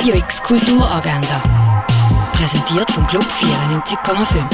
Radio X Kulturagenda. Präsentiert vom Club 94,5.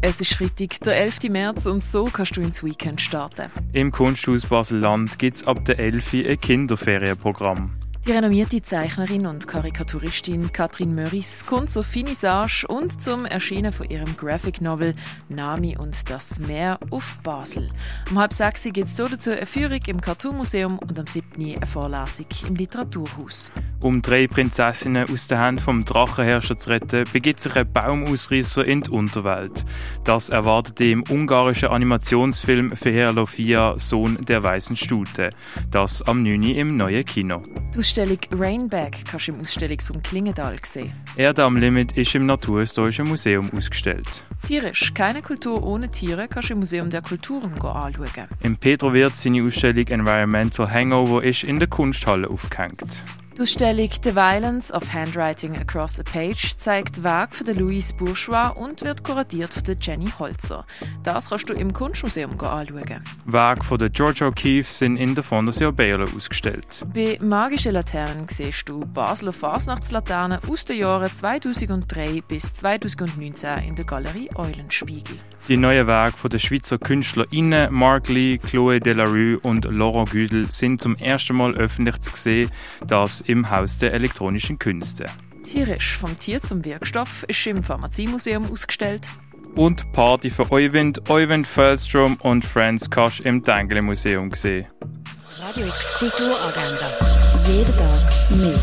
Es ist Freitag, der 11. März und so kannst du ins Weekend starten. Im Kunsthaus Basel-Land gibt es ab der 11. ein Kinderferienprogramm. Die renommierte Zeichnerin und Karikaturistin Katrin Möris kommt zur Finissage und zum Erscheinen von ihrem Graphic Novel Nami und das Meer auf Basel. Um halb sechs gibt es dazu eine Führung im Cartoon Museum und am 7. eine Vorlesung im Literaturhaus. Um drei Prinzessinnen aus der Hand vom Drachenherrscher zu retten, begibt sich ein Baumausrisser in die Unterwelt. Das erwartet im ungarischen Animationsfilm Feher Lofia, Sohn der weißen Stute. Das am 9. im neuen Kino. Die Ausstellung Rainbag kannst du im Ausstellungsraum Klingendal sehen. Erde am Limit ist im Naturhistorischen Museum ausgestellt. Tierisch, keine Kultur ohne Tiere, kannst du im Museum der Kulturen anschauen. Im Petrowirt seine Ausstellung Environmental Hangover ist in der Kunsthalle aufgehängt. Die Ausstellung The Violence of Handwriting Across a Page zeigt Werk von Louise Bourgeois und wird kuratiert von Jenny Holzer. Das kannst du im Kunstmuseum anschauen. Werke von George O'Keeffe sind in der Fondation Baylor ausgestellt. Bei Magischen Laternen siehst du Basler Fasnachtslaternen aus den Jahren 2003 bis 2019 in der Galerie Eulenspiegel. Die neuen Werke der Schweizer KünstlerInnen Mark Lee, Chloé Delarue und Laurent Güdel sind zum ersten Mal öffentlich zu sehen, das im Haus der elektronischen Künste. Tierisch vom Tier zum Wirkstoff ist im Pharmaziemuseum ausgestellt. Und Party für Euwind, Euwind Feldstrom und Friends kannst im Tengele Museum sehen. Radio X Kulturagenda. Jeden Tag mehr.